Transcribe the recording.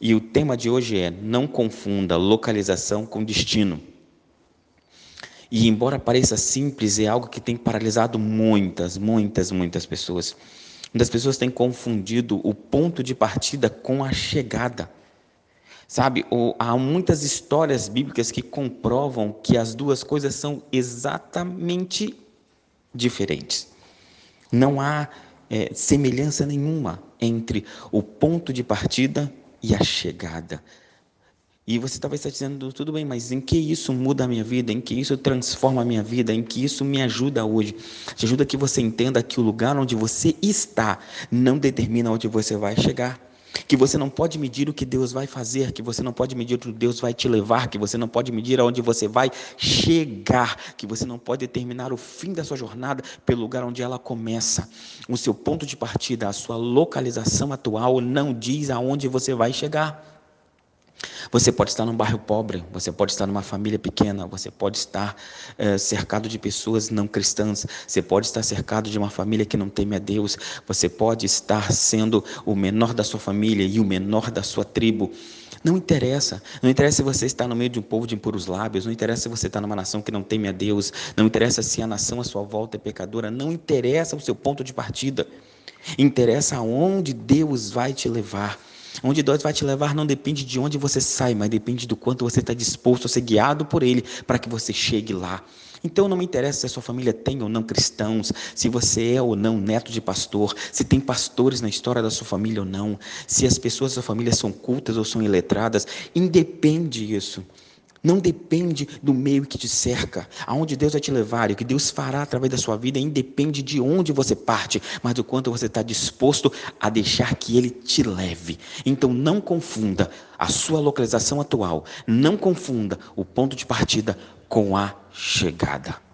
E o tema de hoje é: não confunda localização com destino. E embora pareça simples, é algo que tem paralisado muitas, muitas, muitas pessoas. Muitas pessoas têm confundido o ponto de partida com a chegada. Sabe, há muitas histórias bíblicas que comprovam que as duas coisas são exatamente diferentes. Não há é, semelhança nenhuma entre o ponto de partida e a chegada. E você talvez está dizendo, tudo bem, mas em que isso muda a minha vida? Em que isso transforma a minha vida? Em que isso me ajuda hoje? Te ajuda que você entenda que o lugar onde você está não determina onde você vai chegar. Que você não pode medir o que Deus vai fazer, que você não pode medir o que Deus vai te levar, que você não pode medir aonde você vai chegar, que você não pode determinar o fim da sua jornada pelo lugar onde ela começa. O seu ponto de partida, a sua localização atual não diz aonde você vai chegar. Você pode estar num bairro pobre, você pode estar numa família pequena, você pode estar é, cercado de pessoas não cristãs, você pode estar cercado de uma família que não teme a Deus, você pode estar sendo o menor da sua família e o menor da sua tribo. Não interessa. Não interessa se você está no meio de um povo de impuros lábios, não interessa se você está numa nação que não teme a Deus, não interessa se a nação à sua volta é pecadora, não interessa o seu ponto de partida. Interessa aonde Deus vai te levar. Onde Deus vai te levar não depende de onde você sai, mas depende do quanto você está disposto a ser guiado por Ele para que você chegue lá. Então não me interessa se a sua família tem ou não cristãos, se você é ou não neto de pastor, se tem pastores na história da sua família ou não, se as pessoas da sua família são cultas ou são iletradas, independe isso. Não depende do meio que te cerca, aonde Deus vai te levar e o que Deus fará através da sua vida, independe de onde você parte, mas do quanto você está disposto a deixar que Ele te leve. Então não confunda a sua localização atual, não confunda o ponto de partida com a chegada.